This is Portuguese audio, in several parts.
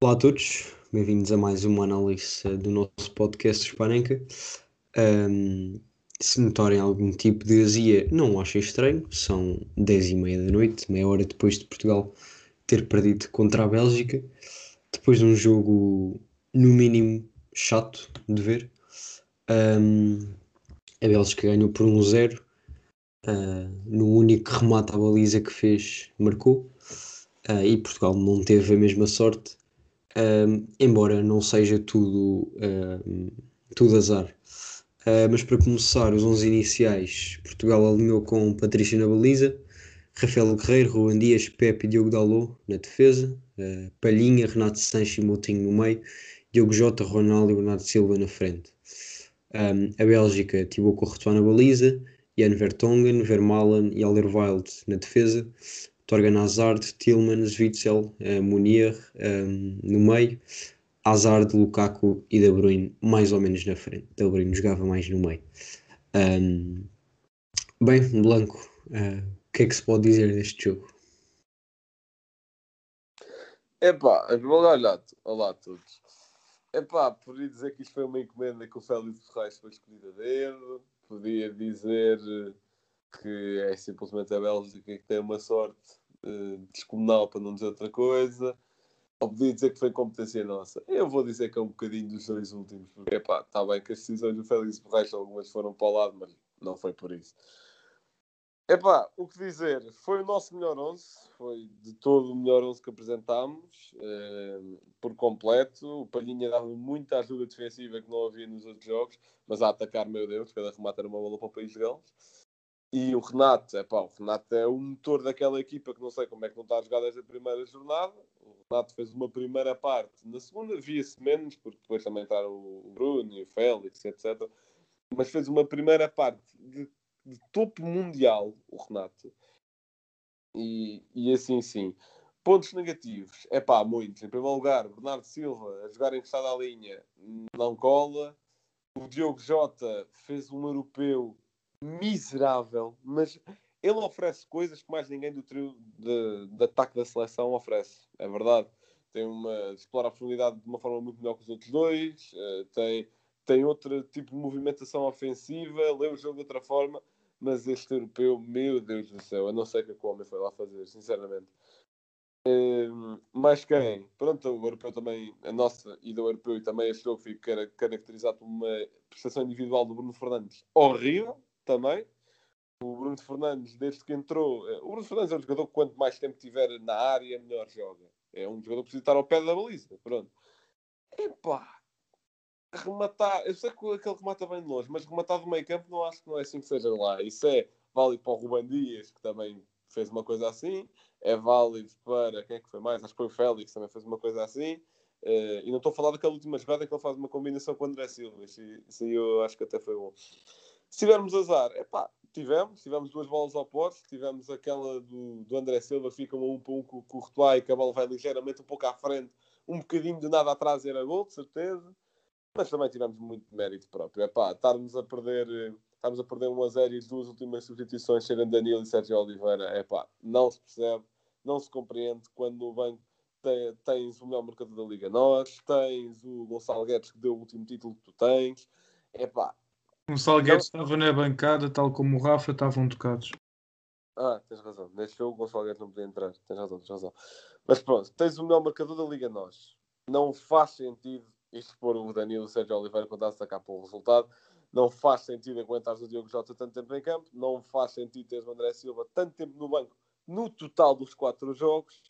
Olá a todos, bem-vindos a mais uma análise do nosso podcast Hispanenca. Um, se notarem algum tipo de azia, não achem estranho, são 10 e meia da noite, meia hora depois de Portugal ter perdido contra a Bélgica, depois de um jogo, no mínimo, chato de ver. Um, a Bélgica ganhou por 1-0, uh, no único remate à baliza que fez, marcou, uh, e Portugal não teve a mesma sorte embora não seja tudo, tudo azar. Uh, mas para começar, os 11 iniciais, Portugal alinhou com Patrícia na baliza, Rafael Guerreiro, Ruan Dias, Pepe e Diogo Dalot na defesa, uh, Palhinha, Renato Sanches e Moutinho no meio, Diogo Jota, Ronaldo e Bernardo Silva na frente. Um, a Bélgica, Thibaut Courtois na baliza, Jan Vertonghen, Vermaelen e Alderweireld na defesa, Torgan Hazard, Tillmans, Witzel, uh, Munier um, no meio, Hazard, Lukaku e De Bruyne mais ou menos na frente. De Bruyne jogava mais no meio. Um, bem, Blanco, uh, o que é que se pode dizer deste jogo? Epá, olá, olá a todos. Epá, podia dizer que isto foi uma encomenda que o Félix Ferraz foi escolhido a dedo, podia dizer que é simplesmente a Bélgica que tem uma sorte uh, descomunal, para não dizer outra coisa. Ou podia dizer que foi competência nossa. Eu vou dizer que é um bocadinho dos dois últimos, porque está bem que as decisões do Félix Borracha algumas foram para o lado, mas não foi por isso. Epá, o que dizer? Foi o nosso melhor 11, foi de todo o melhor 11 que apresentámos, eh, por completo. O Palhinha dava muita ajuda defensiva que não havia nos outros jogos, mas a atacar, meu Deus, cada remate era uma bola para o país de Gales. E o Renato, é pá, o Renato é o motor daquela equipa que não sei como é que não está a jogar desde a primeira jornada. O Renato fez uma primeira parte, na segunda via-se menos, porque depois também entraram o Bruno e o Félix, etc. Mas fez uma primeira parte de, de topo mundial, o Renato. E, e assim sim. Pontos negativos, é pá, muitos. Em primeiro lugar, Bernardo Silva a jogar encostado à linha não cola. O Diogo Jota fez um europeu miserável, mas ele oferece coisas que mais ninguém do trio de, de ataque da seleção oferece. É verdade. Tem uma, explora a profundidade de uma forma muito melhor que os outros dois, uh, tem, tem outro tipo de movimentação ofensiva, lê o jogo de outra forma, mas este europeu, meu Deus do céu, eu não sei o que, é o homem foi lá fazer, sinceramente. Uh, mais quem? Pronto, o europeu também, a nossa e do europeu e também este jogo fica caracterizado por uma prestação individual do Bruno Fernandes horrível também. O Bruno Fernandes, desde que entrou, eh, o Bruno Fernandes é um jogador que quanto mais tempo tiver na área, melhor joga. É um jogador que precisa estar ao pé da baliza. Pronto. Epá, rematar, eu sei que aquele remata bem de longe, mas rematar do meio campo não acho que não é assim que seja lá. Isso é válido para o Ruban Dias, que também fez uma coisa assim. É válido para quem é que foi mais? Acho que foi o Félix, também fez uma coisa assim. Uh, e não estou a falar daquela última jogada que ele faz uma combinação com o André Silva. Isso, eu acho que até foi bom. Se tivermos azar, é pá, tivemos, tivemos duas bolas ao poste, tivemos aquela do, do André Silva, fica um para um com, com o que a bola vai ligeiramente um pouco à frente, um bocadinho de nada atrás era gol, de certeza, mas também tivemos muito mérito próprio. É pá, estarmos a perder, estamos a perder 1 a 0 e as duas últimas substituições serem Danilo e Sérgio Oliveira, é pá, não se percebe, não se compreende quando no banco tens o melhor mercado da Liga Nós, tens o Gonçalo Guedes que deu o último título que tu tens, é pá, o Salgueiro estava na bancada, tal como o Rafa, estavam tocados. Ah, tens razão. Neste jogo o Salgueiro não podia entrar. Tens razão, tens razão. Mas pronto, tens o melhor marcador da Liga Nós. Não faz sentido isto pôr o Danilo o Sérgio Oliveira quando está a para o resultado. Não faz sentido aguentares o Diogo Jota tanto tempo em campo. Não faz sentido teres o André Silva tanto tempo no banco no total dos quatro jogos.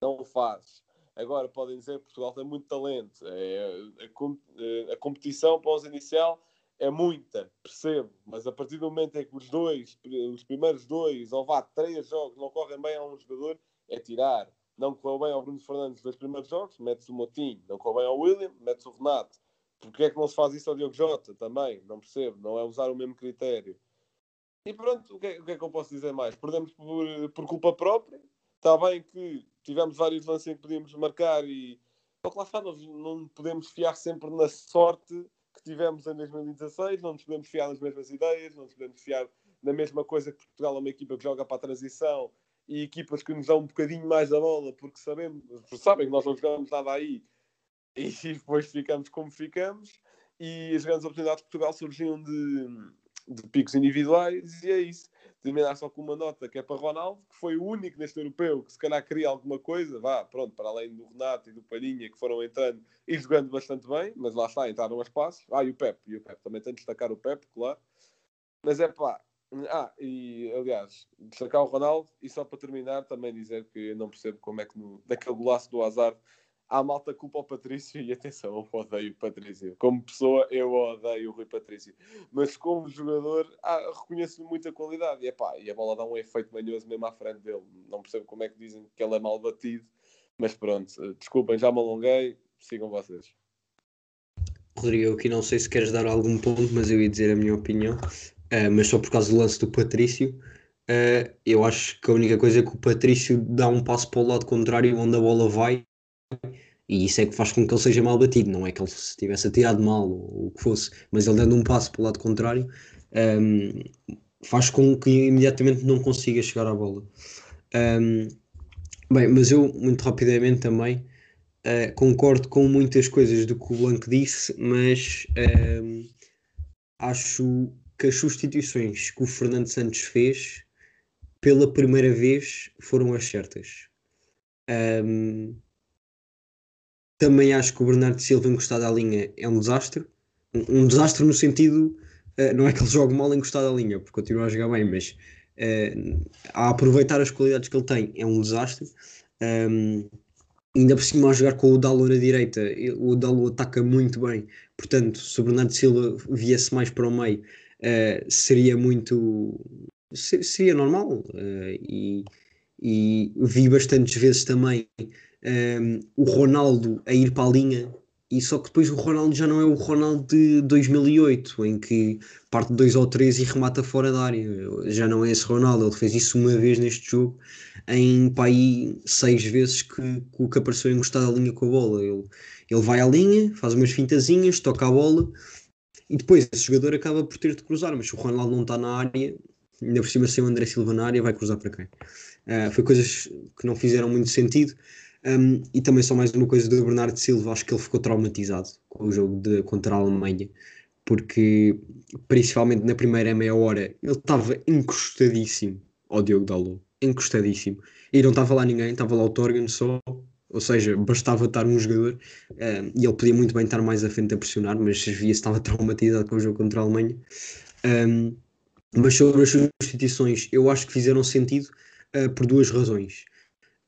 Não faz. Agora podem dizer que Portugal tem muito talento. É, a, a, a competição para os inicial é muita, percebo, mas a partir do momento em que os dois, os primeiros dois, ou vá, três jogos não correm bem a um jogador, é tirar. Não correu bem ao Bruno Fernandes nos primeiros jogos, metes o Motinho. Não correu bem ao William, metes o Renato. Porquê é que não se faz isso ao Diogo Jota? Também, não percebo, não é usar o mesmo critério. E pronto, o que é, o que, é que eu posso dizer mais? Perdemos por, por culpa própria. Está bem que tivemos vários lances que podíamos marcar e. Só que lá está, não podemos fiar sempre na sorte tivemos em 2016, não nos podemos fiar nas mesmas ideias, não nos podemos fiar na mesma coisa que Portugal é uma equipa que joga para a transição e equipas que nos dão um bocadinho mais a bola porque sabemos, sabem que nós não jogamos nada aí, e depois ficamos como ficamos. E as grandes oportunidades de Portugal surgiam de, de picos individuais, e é isso. Terminar só com uma nota que é para Ronaldo, que foi o único neste europeu que se calhar queria alguma coisa, vá, pronto, para além do Renato e do Palhinha, que foram entrando e jogando bastante bem, mas lá está, entraram as passos. Ah, e o Pep, e o Pep, também tem de destacar o Pep, claro. Mas é pá, ah, e aliás, destacar o Ronaldo, e só para terminar, também dizer que eu não percebo como é que no, naquele golaço do azar há malta culpa ao Patrício e atenção, eu odeio o Patrício. Como pessoa, eu odeio o Rui Patrício. Mas como jogador, ah, reconheço-lhe muita qualidade. E, epá, e a bola dá um efeito manhoso mesmo à frente dele. Não percebo como é que dizem que ele é mal batido. Mas pronto, eh, desculpem, já me alonguei. Sigam vocês. Rodrigo, aqui não sei se queres dar algum ponto, mas eu ia dizer a minha opinião. Uh, mas só por causa do lance do Patrício, uh, eu acho que a única coisa é que o Patrício dá um passo para o lado contrário onde a bola vai e isso é que faz com que ele seja mal batido, não é que ele se tivesse atirado mal ou o que fosse, mas ele dando um passo para o lado contrário um, faz com que imediatamente não consiga chegar à bola. Um, bem, mas eu muito rapidamente também uh, concordo com muitas coisas do que o Blanco disse, mas um, acho que as substituições que o Fernando Santos fez pela primeira vez foram as certas. Um, também acho que o Bernardo Silva encostado à linha é um desastre. Um, um desastre no sentido, uh, não é que ele jogue mal encostado à linha, porque continua a jogar bem, mas uh, a aproveitar as qualidades que ele tem é um desastre. Um, ainda por cima a jogar com o Dalo na direita, o Dalo ataca muito bem, portanto, se o Bernardo Silva viesse mais para o meio, uh, seria muito. seria normal. Uh, e, e vi bastantes vezes também um, o Ronaldo a ir para a linha e só que depois o Ronaldo já não é o Ronaldo de 2008 em que parte de 2 ou 3 e remata fora da área. Já não é esse Ronaldo, ele fez isso uma vez neste jogo em aí 6 vezes que, que apareceu encostado à linha com a bola. Ele, ele vai à linha, faz umas fintazinhas toca a bola e depois esse jogador acaba por ter de cruzar mas se o Ronaldo não está na área ainda por cima sem o André Silva na área vai cruzar para quem? Uh, foi coisas que não fizeram muito sentido um, e também só mais uma coisa do Bernardo Silva, acho que ele ficou traumatizado com o jogo de, contra a Alemanha, porque principalmente na primeira meia hora ele estava encostadíssimo ao Diogo Dalot, encostadíssimo, e não estava lá ninguém, estava lá o Torgan só, ou seja, bastava estar um jogador um, e ele podia muito bem estar mais à frente a pressionar, mas via estava traumatizado com o jogo contra a Alemanha. Um, mas sobre as substituições, eu acho que fizeram sentido uh, por duas razões.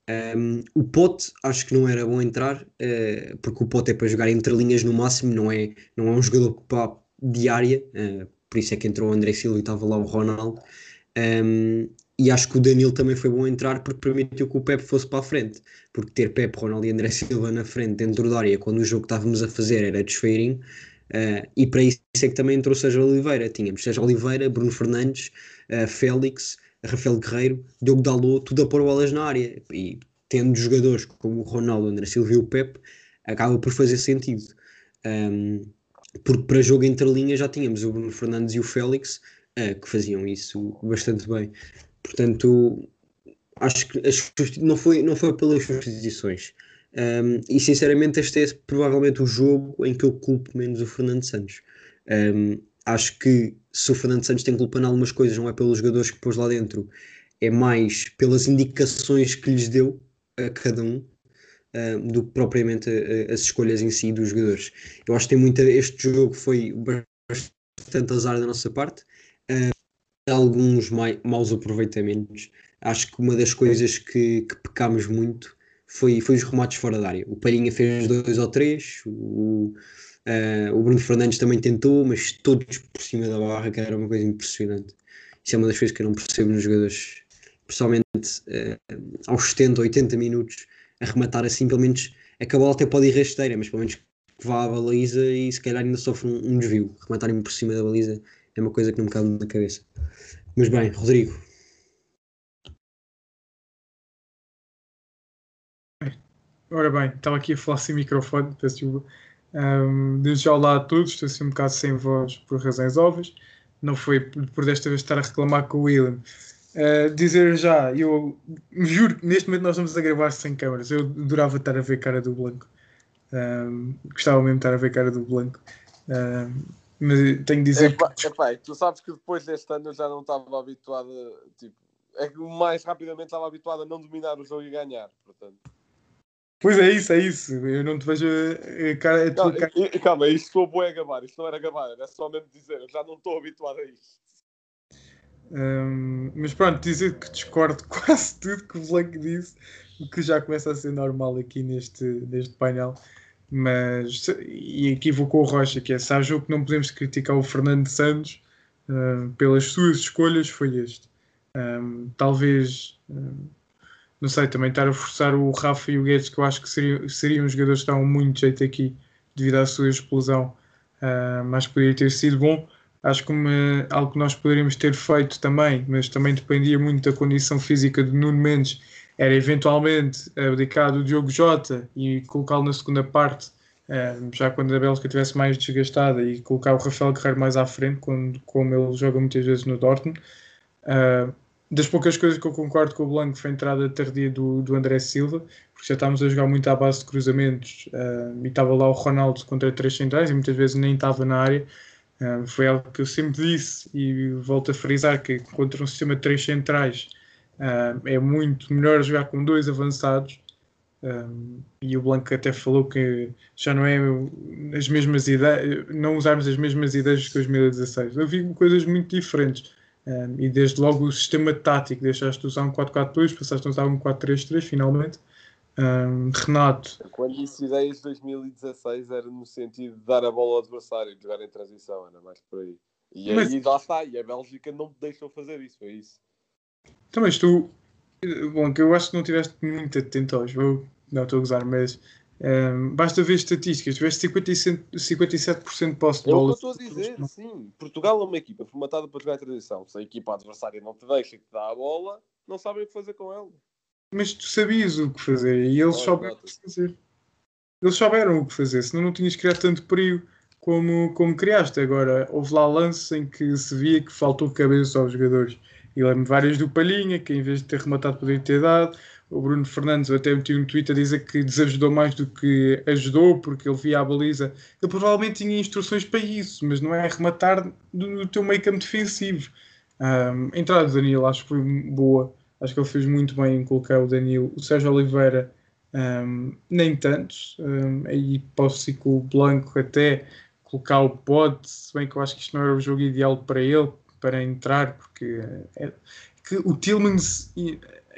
Um, o Pote acho que não era bom entrar, uh, porque o Pote é para jogar entre linhas no máximo, não é, não é um jogador para diária, uh, por isso é que entrou o André Silva e estava lá o Ronaldo. Um, e acho que o Danilo também foi bom entrar porque permitiu que o Pepe fosse para a frente, porque ter Pepe, Ronaldo e André Silva na frente dentro da área quando o jogo que estávamos a fazer era desfeirinho, uh, e para isso é que também entrou Sérgio Oliveira. Tínhamos Sérgio Oliveira, Bruno Fernandes, Félix Rafael Guerreiro, Diogo Dalot, tudo a pôr bolas na área. E tendo jogadores como o Ronaldo, André Silva e o Pep, acaba por fazer sentido. Um, porque para jogo entre linhas já tínhamos o Bruno Fernandes e o Félix uh, que faziam isso bastante bem. Portanto, acho que as, não, foi, não foi pelas substituições. Um, e sinceramente, este é provavelmente o jogo em que eu culpo menos o Fernando Santos. Um, acho que se o Fernando Santos tem culpa em algumas coisas, não é pelos jogadores que pôs lá dentro, é mais pelas indicações que lhes deu a cada um uh, do que propriamente uh, as escolhas em si dos jogadores. Eu acho que tem muita. Este jogo foi bastante azar da nossa parte, uh, alguns mai, maus aproveitamentos. Acho que uma das coisas que, que pecámos muito foi, foi os remates fora da área. O Palhinha fez dois ou três, o, Uh, o Bruno Fernandes também tentou, mas todos por cima da barra, que era uma coisa impressionante. Isso é uma das coisas que eu não percebo nos jogadores, pessoalmente uh, aos 70, 80 minutos, a rematar assim, pelo menos a bola até pode ir rasteira, mas pelo menos que vá à baliza e se calhar ainda sofre um, um desvio. Rematarem por cima da baliza é uma coisa que não me cabe na cabeça. Mas bem, Rodrigo. Ora bem, estava aqui a falar sem microfone, peço desculpa. Um, desde olá a todos, estou assim um bocado sem voz por razões óbvias. Não foi por desta vez estar a reclamar com o William. Uh, dizer já, eu juro que neste momento nós estamos a gravar sem câmaras. Eu adorava estar a ver a cara do Blanco. Um, gostava mesmo de estar a ver a cara do Blanco. Um, mas tenho de dizer Epá, que. epá, tu sabes que depois deste ano eu já não estava habituado tipo, é que mais rapidamente estava habituado a não dominar o jogo e ganhar, portanto. Pois é isso, é isso. Eu não te vejo a, a cara, a tua cara. e calma, isto foi boa a gabar, isto não era gabar, era só mesmo dizer, eu já não estou habituado a isto. Um, mas pronto, dizer que discordo quase tudo que o Blanco disse, o que já começa a ser normal aqui neste, neste painel. Mas, e equivocou o Rocha, que é se há jogo que não podemos criticar o Fernando Santos um, pelas suas escolhas, foi este. Um, talvez, um, não sei, também estar a forçar o Rafa e o Guedes, que eu acho que seriam, seriam jogadores que estavam muito jeito aqui devido à sua explosão, uh, mas poderia ter sido bom. Acho que uma- algo que nós poderíamos ter feito também, mas também dependia muito da condição física de Nuno Mendes, era eventualmente abdicar do Diogo Jota e colocá-lo na segunda parte, eh, já quando a Bélgica estivesse mais desgastada, e colocar o Rafael Guerreiro mais à frente, quando, como ele joga muitas vezes no Dortmund. Ah, das poucas coisas que eu concordo com o Blanco foi a entrada tardia do, do André Silva, porque já estávamos a jogar muito à base de cruzamentos ah, e estava lá o Ronaldo contra três centrais e muitas vezes nem estava na área. Ah, foi algo que eu sempre disse e volto a frisar que contra um sistema de três centrais ah, é muito melhor jogar com dois avançados. Um, e o Blanco até falou que já não é as mesmas ideias, não usarmos as mesmas ideias que 2016. Eu vi coisas muito diferentes. Um, e desde logo o sistema tático, deixaste de usar um 4-4-2, passaste a usar um 4-3-3 finalmente. Um, Renato, Quando disse ideias de 2016 era no sentido de dar a bola ao adversário, de jogar em transição, era mais por aí. E Mas- aí lá está, e a Bélgica não deixou fazer isso, foi isso. então, mas tu, bom, que eu acho que não estiveste muito atento ao jogo, não estou a gozar, mas um, basta ver estatísticas, tiveste 57%, 57% de posse de É o que bola. eu estou a dizer, sim. Portugal é uma equipa formatada para jogar em transição. Se a equipa adversária não te deixa que te dá a bola, não sabem o que fazer com ela. Mas tu sabias o que fazer e eles Olha, souberam o que fazer. Eles souberam o que fazer, senão não tinhas criado tanto perigo como, como criaste. Agora, houve lá lances em que se via que faltou cabeça aos jogadores. E lembro várias do Palhinha, que em vez de ter rematado poderia ter dado. O Bruno Fernandes até meti um tweet a dizer que desajudou mais do que ajudou, porque ele via a baliza. Ele provavelmente tinha instruções para isso, mas não é rematar do, teu meio campo defensivo. Um, a entrada do Danilo acho que foi boa. Acho que ele fez muito bem em colocar o Danilo. O Sérgio Oliveira, um, nem tanto. Um, aí posso ir com o Blanco até colocar o Pod, se bem que eu acho que isto não era o jogo ideal para ele, para entrar, porque é, que o Tillmans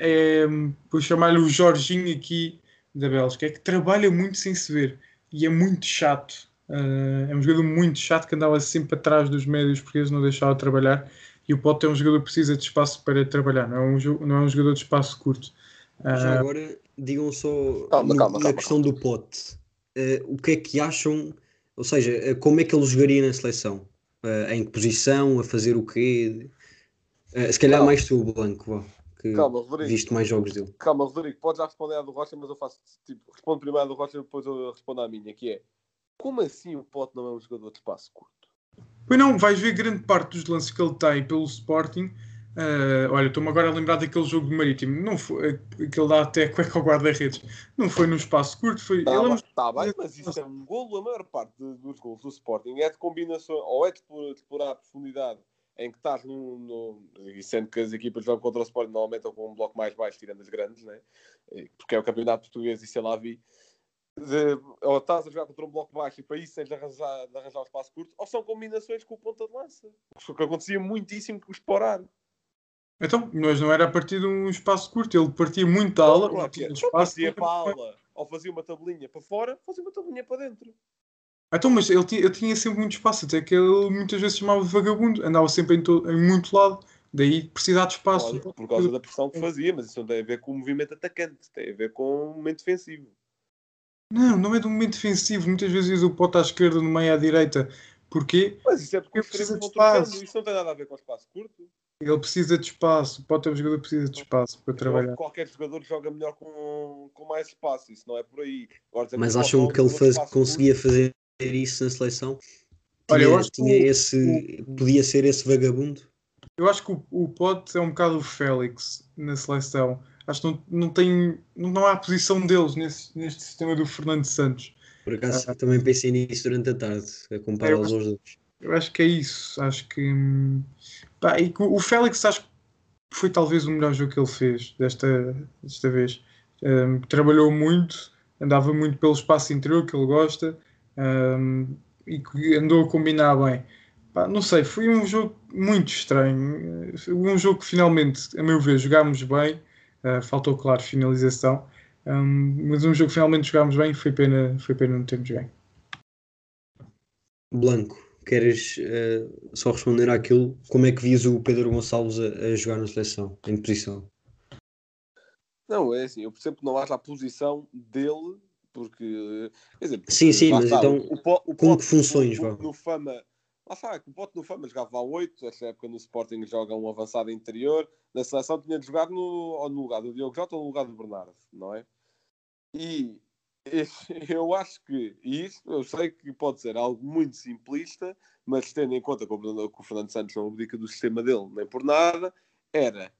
é, vou chamar-lhe o Jorginho aqui da Bélgica, é que trabalha muito sem se ver e é muito chato. Uh, é um jogador muito chato que andava sempre atrás dos médios porque eles não deixavam trabalhar e o Pote é um jogador que precisa de espaço para trabalhar, não é um, não é um jogador de espaço curto. Já Ah, agora, digam só Calma, no- calma, na calma, questão do pote. eh, o que é que acham? Ou seja, como é que ele jogaria na seleção? Em que posição? A fazer o quê? Se calhar Calma. mais tu, Blanco, vá, que Calma, Rodrigo. viste mais jogos dele. Calma, Rodrigo, podes já responder à do Rocha, mas eu faço tipo, respondo primeiro à do Rocha e depois eu respondo à minha, que é como assim o Pote não é um jogador de espaço curto? Pois não, vais ver grande parte dos lances que ele tem pelo Sporting. Ah, olha, estou-me agora a lembrar daquele jogo do Marítimo, não foi, que ele dá até cueca ao guarda-redes. Não foi num espaço curto, foi. Está ele é um- tá bem, mas isso é um golo. A maior parte dos golos do Sporting é de combinação, ou é de explorar a profundidade em que estás num. num- e sendo que as equipas jogam contra o Sporting normalmente estão com um bloco mais baixo, tirando as grandes, né? Porque é o campeonato português e sei lá vi. De, ou estás a jogar contra um bloco baixo e para isso tens de arranjar, de arranjar o espaço curto, ou são combinações com o ponta de lança. O que acontecia muitíssimo com o Sporar. Então, mas não era a partir de um espaço curto, ele partia muito da aula, Claro é. Então espaço. fazia para a aula, ou fazia uma tabelinha para fora, fazia uma tabelinha para dentro. Então, mas ele tinha, ele tinha sempre muito espaço, até que ele muitas vezes chamava de vagabundo, andava sempre em, to- em muito lado, daí precisar de espaço. Olha, por causa da pressão que fazia, mas isso não tem a ver com o movimento atacante, tem a ver com o momento defensivo. Não, não é um momento defensivo, muitas vezes o pote à esquerda, no meio à direita. Porquê? Mas isso é porque preciso extremos de espaço. isso não tem nada a ver com espaço curto. Ele precisa de espaço, o pote é um jogador que precisa de espaço para trabalhar. Qualquer jogador joga melhor com, com mais espaço, isso não é por aí. Agora, Mas o acham que ele é faz- conseguia curto, fazer isso na seleção? Olha, eu Tinha, acho que tinha o- esse. Podia ser esse vagabundo? Eu acho que o, o Pote é um bocado o Félix na seleção. Acho que não, não tem. Não há posição deles nesse, neste sistema do Fernando Santos. Por acaso também pensei nisso durante a tarde, a compará-los aos dois. Eu acho que é isso. Acho que. hum, Pá, e que o Félix acho que foi talvez o melhor jogo que ele fez desta, desta vez. Hum, trabalhou muito, andava muito pelo espaço interior que ele gosta hum, e que andou a combinar bem. Pá, não sei, foi um jogo muito estranho. Um jogo que finalmente, a meu ver, jogámos bem. Uh, faltou, claro, finalização. Um, mas um jogo que finalmente jogámos bem. Foi pena, foi pena não termos ganho. Blanco, queres eh, só responder àquilo? Como é que vias o Pedro Gonçalves a, a jogar na seleção? Em posição? Não, é assim, eu percebo que não haja a posição dele, porque. Quer dizer, Sim, sim, mas então, o Po- o com que funções, no, no Fama. Lá está, o Pote no Fama jogava a 8, esta época no Sporting joga um avançado interior, na seleção tinha de jogar no, no lugar do Diogo Jota ou no lugar do Bernardo, não é? E eu acho que, isto eu sei que pode ser algo muito simplista, mas tendo em conta que o Fernando, que o Fernando Santos não abdica do sistema dele nem por nada, era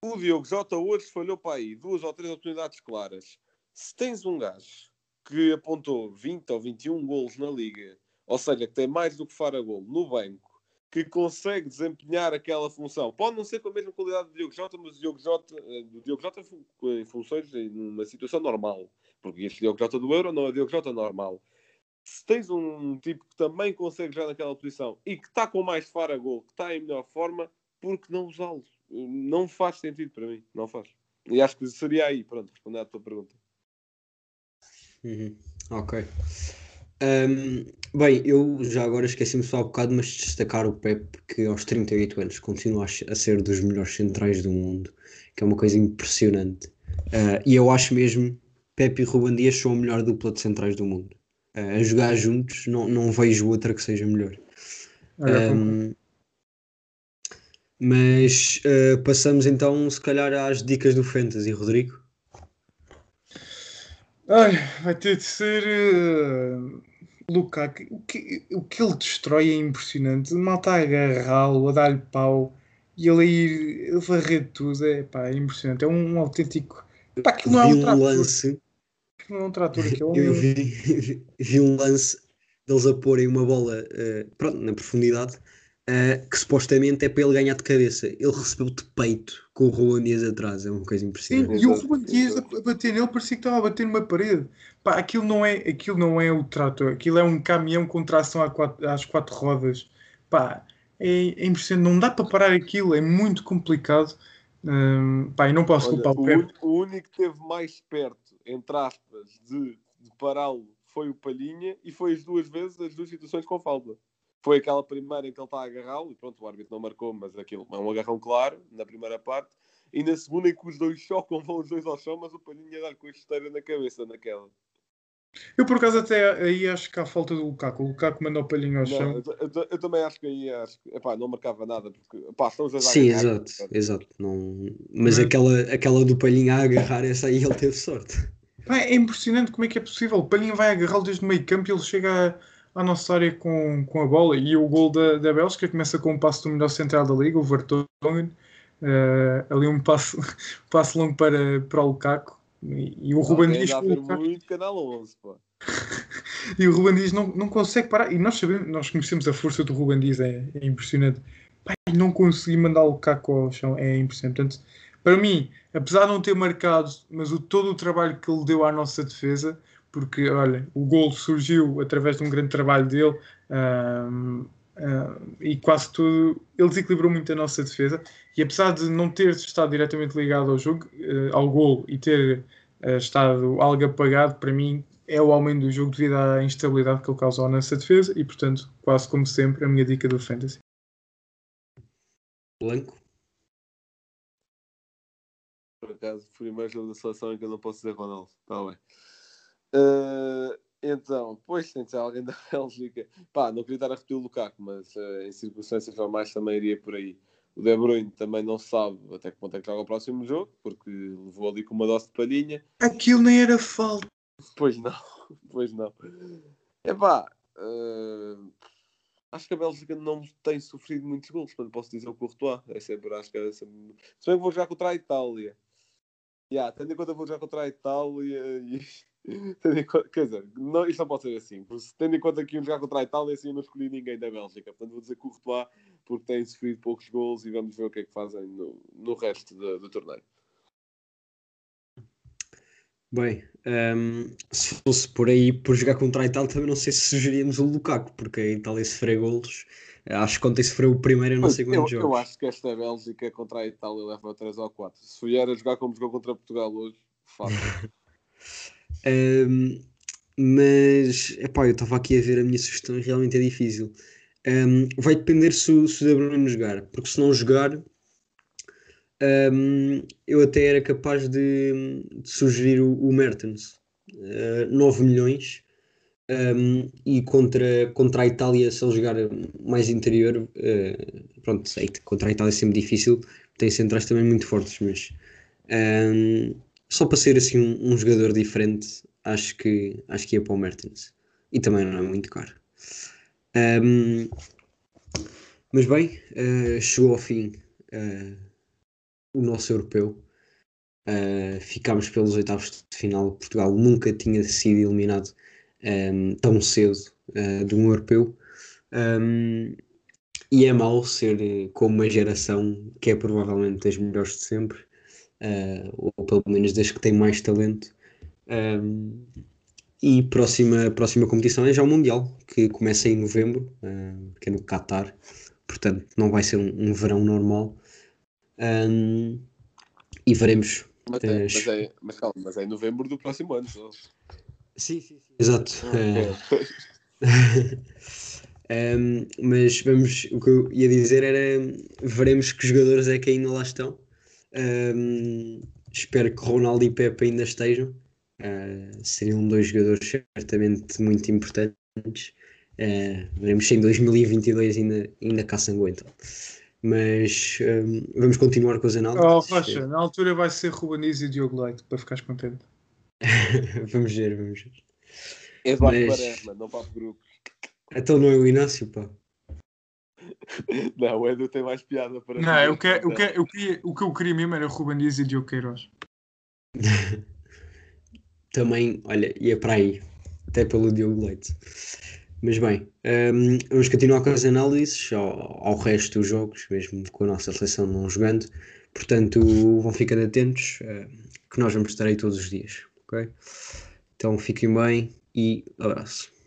o Diogo Jota hoje falhou para aí duas ou três oportunidades claras. Se tens um gajo que apontou 20 ou 21 golos na liga, ou seja, que tem mais do que Fara gol no banco, que consegue desempenhar aquela função, pode não ser com a mesma qualidade do Diogo Jota, mas o Diogo Jota, eh, do Diogo Jota em funções em uma situação normal, porque este Diogo Jota do Euro não é Diogo Jota normal. Se tens um tipo que também consegue jogar naquela posição e que está com mais Fara gol, que está em melhor forma, por que não usá-lo? Não faz sentido para mim, não faz. E acho que seria aí, pronto, responder à tua pergunta. Uhum, Ok. Ahm, bem, eu já agora esqueci-me só há bocado, mas de destacar o Pep, que aos 38 anos continua a ser dos melhores centrais do mundo, que é uma coisa impressionante. Ah, e eu acho mesmo Pep e Ruben Dias são a melhor dupla de centrais do mundo. Ah, a jogar juntos, não, não vejo outra que seja melhor. Ahm, mas ah, passamos então, se calhar, às dicas do Fantasy, Rodrigo. Ai, vai ter de ser uh, Lukaku. O que, o que ele destrói é impressionante. O mal está a agarrá-lo, a dar-lhe pau e ele a ir a varrer tudo. É, pá, é impressionante. É um, autêntico. Pá, aquilo não é Vi um um trator. lance. Não é um trator. É Eu um... vi, vi um lance deles a porem uma bola eh, pronto, na profundidade eh, que supostamente é para ele ganhar de cabeça. Ele recebeu de peito com o Ruben Dias atrás. É uma coisa Sim, impressionante. e o Ruben Dias a, bater nele parecia que estava a bater numa parede. Pá, aquilo não é, aquilo não é o trator, aquilo é um caminhão com tração à quatro- às quatro rodas. Pá, é, é impressionante, não dá para parar aquilo, é muito complicado. Hum, pá, e não posso Olha, culpar o o, Pepe. o único que esteve mais perto, entre aspas, de, de pará-lo foi o Palhinha e foi as duas vezes as duas situações com falta. Foi aquela primeira em que ele está a agarrá-lo e pronto, o árbitro não marcou, mas aquilo é um agarrão claro na primeira parte. E na segunda em que os dois chocam, vão os dois ao chão, mas o Palhinha dá-lhe com a esteira na cabeça naquela. Eu por acaso até aí acho que há falta do Lukaku. O Lukaku manda o palhinho ao Não, chão. eu, eu eu também acho que aí acho que, epá, não marcava nada, porque epá, estão os dois a Sim, agarrar. exato, exato. Não... Mas Mas- aquela, aquela do palhinho a agarrar, essa aí ele teve sorte. Pá, é impressionante como é que é possível. O Palhinha vai agarrá-lo desde o meio campo e ele chega à, à nossa área com, com a bola. E o gol da, da Bélgica começa com um passo do melhor central da liga, o Vertonghen. Eh, ali um passo, passo longo para, para o Lukaku. E, e o Ruben Dias, o ver Lukaku- muito Canal 11, pá. e o Ruben Dias não, não consegue parar. E nós sabemos, nós conhecemos a força do Ruben Dias, é, é impressionante. E não conseguir mandar o Lukaku ao chão é impressionante. Portanto, para mim, apesar de não ter marcado, mas o, todo o trabalho que ele deu à nossa defesa, porque olha, o gol surgiu através de um grande trabalho dele ahm, ahm, e quase tudo, ele desequilibrou muito a nossa defesa. E apesar de não ter estado diretamente ligado ao jogo, eh, ao gol e ter eh, estado algo apagado, para mim é o aumento do jogo devido à instabilidade que ele causou à nossa defesa e, portanto, quase como sempre, a minha dica do Fantasy. Blanco. Por acaso, primeiro jogo da seleção em que eu não posso dizer Ronaldo. Está bem. Eh, então, depois tem de ser alguém da Bélgica. Pá, não queria estar a repetir o Lukaku, mas eh, em circunstâncias normais também iria por aí. O De Bruyne também não sabe até que ponto é que joga o próximo jogo, porque levou ali com uma dose de palhinha. Aquilo nem era falta. Pois não, pois não. Epá, eh, acho que a Bélgica não tem sofrido muitos gols, mas posso dizer o Courtois. É sempre, acho que é sempre... Se bem que vou jogar contra a Itália. Yeah, tendo em conta que vou jogar contra a Itália e Tendo em conta, quer dizer, não, isto não pode ser assim. Porque, tendo em conta que iam jogar contra a Itália, assim eu não escolhi ninguém da Bélgica. Portanto, vou dizer Courtois porque têm sofrido poucos gols e vamos ver o que é que fazem no, no resto do, do torneio. Bem, um, se fosse por aí, por jogar contra a Itália, também não sei se sugeríamos o Lukaku, porque a Itália sofreu golos. Acho que ontem sofreu o primeiro, eu não sei quantos eu, jogos. eu acho que esta Bélgica contra a Itália leva 3 ou 4. Se vier a jogar como jogou contra Portugal hoje, fácil. Um, mas, epá, eu estava aqui a ver a minha sugestão e realmente é difícil. Um, vai depender se, se o De Bruyne jogar, porque se não jogar, um, eu até era capaz de, de sugerir o, o Mertens. Uh, 9 milhões. Um, e contra, contra a Itália, se ele jogar mais interior, uh, pronto, sei contra a Itália é sempre difícil, tem centrais também muito fortes, mas um, só para ser assim um, um jogador diferente, acho que, acho que ia para o Mertens. E também não é muito caro. Um, mas bem, uh, chegou ao fim uh, o nosso europeu. Uh, ficámos pelos oitavos de final. Portugal nunca tinha sido eliminado um, tão cedo de um europeu. Um, e é mau ser como uma geração que é provavelmente das melhores de sempre, uh, ou pelo menos das que tem mais talento. Um, e próxima, próxima competição é já o Mundial, que começa em novembro, uh, que é no Qatar, portanto não vai ser um, um verão normal. Um, e veremos. Mas é, mas, é, mas, calma, mas é em novembro do próximo ano. Só. Sim, sim, sim. Exato. Okay. um, mas vamos, o que eu ia dizer era veremos que jogadores é que ainda lá estão. Um, espero que Ronaldo e Pepe ainda estejam. Uh, seriam dois jogadores certamente muito importantes. Uh, veremos se em 2022 ainda, ainda cá se aguentam. Mas um, vamos continuar com as análises. Oh, Rocha, na altura vai ser Rubanis e Diogo Leite, para ficares contente. vamos ver, vamos ver. Eduardo Mas... Quaresma, não para o grupo. Então não é o Inácio, pá. Não, o Edu tem mais piada para Não, eu que, eu que, eu queria, o que eu queria mesmo era Rubanis e Diogo Queiroz. Também, olha, ia para aí. Até pelo Diogo Leite. Mas bem, um, vamos continuar com as análises ao, ao, resto dos jogos, mesmo com a nossa seleção não jogando. Portanto, vão ficando atentos, uh, que nós vamos estar aí todos os dias, ok? Então fiquem bem e abraço.